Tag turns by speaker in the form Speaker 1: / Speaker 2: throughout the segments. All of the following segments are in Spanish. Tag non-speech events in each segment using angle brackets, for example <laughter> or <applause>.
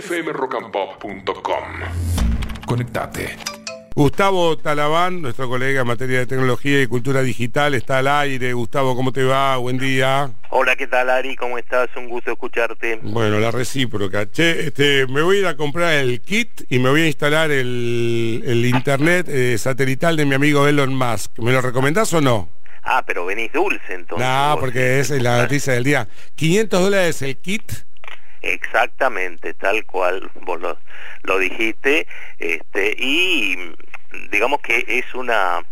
Speaker 1: fmrockandpop.com. Conectate.
Speaker 2: Gustavo Talabán, nuestro colega en materia de tecnología y cultura digital, está al aire. Gustavo, ¿cómo te va? Buen día.
Speaker 3: Hola, ¿qué tal Ari? ¿Cómo estás? Un gusto escucharte.
Speaker 2: Bueno, la recíproca. Che, este, me voy a ir a comprar el kit y me voy a instalar el, el internet eh, satelital de mi amigo Elon Musk. ¿Me lo recomendás o no?
Speaker 3: Ah, pero venís dulce entonces.
Speaker 2: No,
Speaker 3: vos.
Speaker 2: porque esa es la noticia del día. 500 dólares el kit.
Speaker 3: Exactamente, tal cual vos lo, dijiste, este, y digamos que es una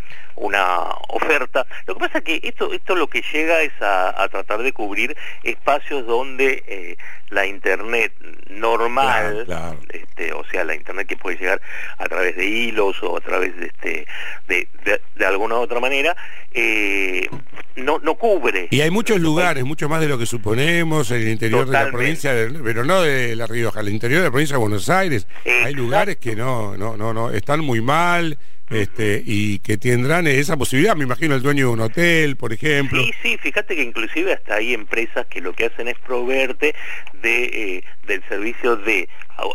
Speaker 3: una oferta. Lo que pasa es que esto, esto lo que llega es a, a tratar de cubrir espacios donde eh, la internet normal,
Speaker 2: Claro, claro.
Speaker 3: Este, o sea, la internet que puede llegar a través de hilos o a través de este de, de, de alguna otra manera, eh, no, no cubre.
Speaker 2: Y hay muchos lugares, mucho más de lo que suponemos, en el interior de la provincia, de- pero no de La Rioja, el interior de la provincia de Buenos Aires. Hay
Speaker 3: Exacto.
Speaker 2: lugares que no, no, no, no, están muy mal, este, y que tendrán esa posibilidad, me imagino el dueño de un hotel, por ejemplo.
Speaker 3: Sí, sí, fíjate que inclusive hasta hay empresas que lo que hacen es proveerte de, eh, del servicio de,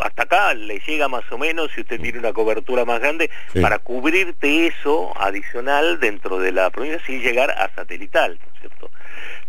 Speaker 3: hasta acá le llega más o menos, si usted tiene una cobertura más grande,
Speaker 2: Sí.
Speaker 3: para cubrirte eso adicional dentro de la provincia sin llegar a satelital, ¿no es cierto?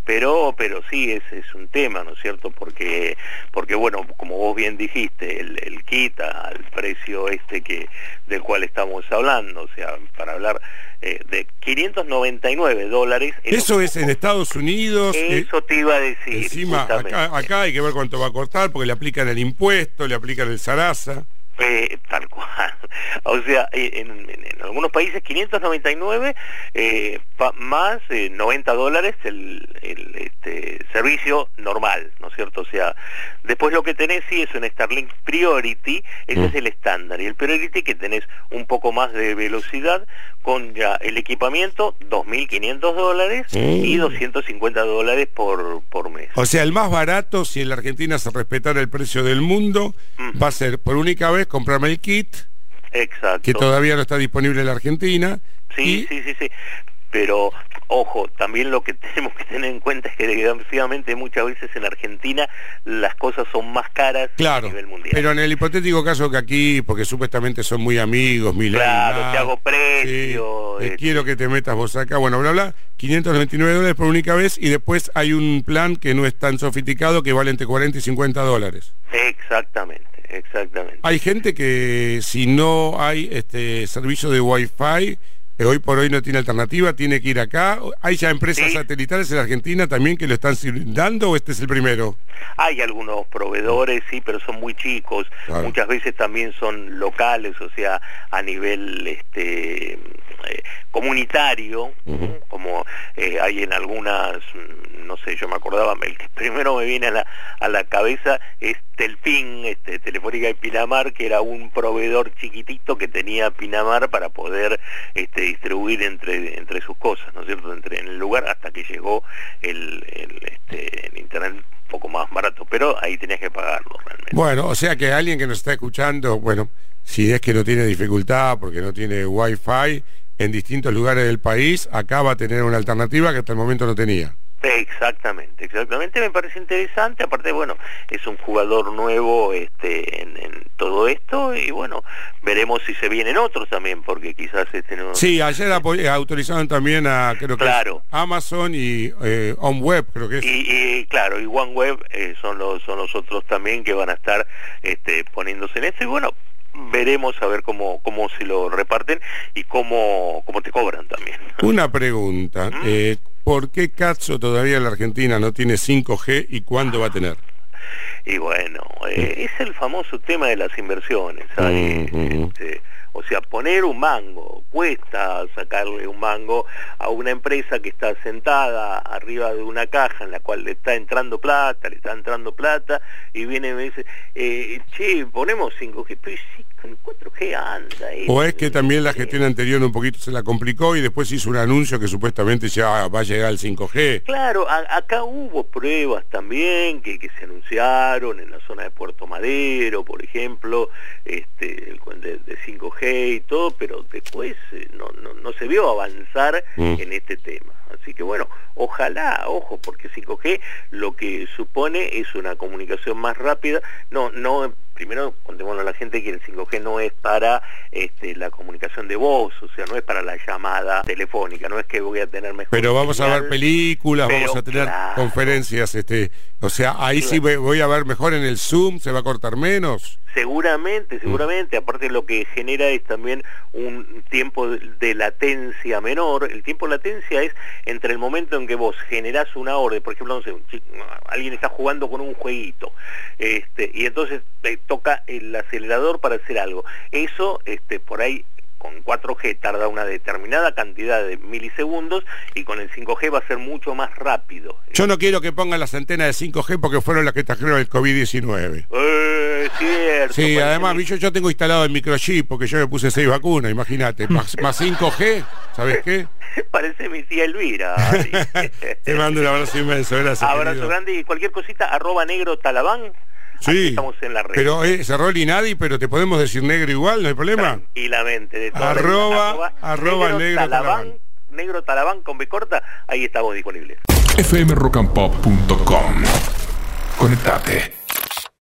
Speaker 3: Pero, pero sí, es, es un tema, ¿no es cierto? Porque, porque bueno, como vos bien dijiste, el, el kit al precio este que del cual estamos hablando, o sea, para hablar eh, de 599 dólares.
Speaker 2: Eso es en Estados Unidos. eh,
Speaker 3: Eso te iba a decir.
Speaker 2: Encima, acá, acá hay que ver cuánto va a cortar, porque le aplican el impuesto, le aplican el zaraza.
Speaker 3: Eh, tal cual. <laughs> O sea, eh, en, en- en algunos países 599 eh, pa- más eh, 90 dólares el, el, este, servicio normal, ¿no es cierto? O sea, después lo que tenés sí es un Starlink Priority, ese
Speaker 2: Mm.
Speaker 3: es el estándar. Y el Priority que tenés un poco más de velocidad con ya el equipamiento, 2.500 dólares y
Speaker 2: Mm.
Speaker 3: 250 dólares por, por mes.
Speaker 2: O sea, el más barato, si en la Argentina se respetara el precio del mundo,
Speaker 3: Ujú.
Speaker 2: va a ser por única vez comprarme el kit,
Speaker 3: Exacto.
Speaker 2: que todavía no está disponible en la Argentina.
Speaker 3: Sí,
Speaker 2: y-
Speaker 3: sí, sí, sí. Pero, ojo, también lo que <laughs> tenemos que tener en cuenta es que desgraciadamente muchas veces en Argentina las cosas son más caras
Speaker 2: Claro,
Speaker 3: a nivel mundial.
Speaker 2: pero en el hipotético caso que aquí, porque supuestamente son muy amigos, Milei,
Speaker 3: Claro, te hago
Speaker 2: sí,
Speaker 3: precio.
Speaker 2: eh,
Speaker 3: este,
Speaker 2: quiero que te metas vos acá, bueno, bla, bla, 599 dólares por única vez y después hay un plan que no es tan sofisticado que vale entre 40 y 50 dólares.
Speaker 3: Exactamente, exactamente.
Speaker 2: Hay gente que si no hay este servicio de Wi-Fi, hoy por hoy no tiene alternativa, tiene que ir acá. ¿Hay ya empresas
Speaker 3: Sí.
Speaker 2: satelitales en Argentina también que lo están dando o este es el primero?
Speaker 3: Hay algunos proveedores, sí, pero son muy chicos.
Speaker 2: Claro.
Speaker 3: Muchas veces también son locales, o sea, a nivel este eh, comunitario, como eh, hay en algunas, mm, no sé, yo me acordaba, el que <laughs> primero me viene a la, a la cabeza es Telpin, este, Telefónica de Pinamar, que era un proveedor chiquitito que tenía Pinamar para poder este, distribuir entre, entre sus cosas, ¿no es cierto?, entre en el lugar hasta que llegó este, el internet un poco más barato, pero ahí tenías que pagarlo realmente.
Speaker 2: Bueno, o sea que alguien que nos está escuchando, bueno, si es que no tiene dificultad porque no tiene Wi-Fi en distintos lugares del país, acá va a tener una alternativa que hasta el momento no tenía.
Speaker 3: Exactamente, exactamente, me parece interesante, aparte, bueno, es un jugador nuevo este, en, en todo esto y bueno, veremos si se vienen otros también, porque quizás este no...
Speaker 2: Sí, ayer eh, autorizaron también a, creo que
Speaker 3: Claro.
Speaker 2: Amazon y eh, OnWeb, creo que es.
Speaker 3: Y, y, claro, y OneWeb eh, son los son los otros también que van a estar este, poniéndose en esto y bueno, veremos a ver cómo cómo se lo reparten y cómo cómo te cobran también.
Speaker 2: Una pregunta,
Speaker 3: ¿Mm?
Speaker 2: eh, ¿por qué Katso todavía la Argentina no tiene 5G y cuándo va a tener?
Speaker 3: Y bueno, eh, es el famoso tema de las inversiones. ¿sabes?
Speaker 2: Mm, mm, mm.
Speaker 3: Este, o sea, poner un mango, cuesta sacarle un mango a una empresa que está sentada arriba de una caja en la cual le está entrando plata, le está entrando plata, y viene y me dice, eh, che, ponemos 5G, pero sí, con 4G anda. eh".
Speaker 2: ¿O es que también la gestión anterior un poquito se la complicó y después hizo un anuncio que supuestamente ya va a llegar al 5G?
Speaker 3: Claro, a- acá hubo pruebas también que, que se anunciaron en la zona de Puerto Madero, por ejemplo, este, de, de 5G y todo, pero después eh, no, no, no se vio avanzar
Speaker 2: Mm.
Speaker 3: en este tema. Así que bueno, ojalá, ojo, porque 5G lo que supone es una comunicación más rápida, no, no primero contémosle a la gente que el 5G no es para este, la comunicación de voz, o sea, no es para la llamada telefónica, no es que voy a tener mejor.
Speaker 2: Pero vamos a ver películas, vamos a tener conferencias, este, o sea, ahí sí voy a ver mejor en el Zoom, se va a cortar menos.
Speaker 3: Seguramente, seguramente, aparte lo que genera es también un tiempo de latencia menor. El tiempo de latencia es entre el momento en que vos generás una orden, por ejemplo, no sé, alguien está jugando con un jueguito, este, y entonces toca el acelerador para hacer algo. Eso, este, por ahí con 4G tarda una determinada cantidad de milisegundos y con el 5G va a ser mucho más rápido.
Speaker 2: Yo no quiero que pongan las antenas de 5G porque fueron las que trajeron el COVID-19.
Speaker 3: Eh, cierto.
Speaker 2: Sí, además yo, yo tengo instalado el microchip porque yo me puse seis vacunas, imagínate. Más, más 5G, ¿sabes qué? <laughs>
Speaker 3: Parece mi tía Elvira. <laughs>
Speaker 2: Te mando un abrazo inmenso, gracias.
Speaker 3: Abrazo grande y cualquier cosita, arroba negro talabán
Speaker 2: Sí, estamos en la red. Pero eh, cerró el INADI, pero te podemos decir negro igual, ¿no hay problema?
Speaker 3: Tranquilamente. De
Speaker 2: arroba, arroba, negro, talabán,
Speaker 3: negro talabán con B corta, ahí estamos disponibles.
Speaker 1: fmrockandpop.com Conectate.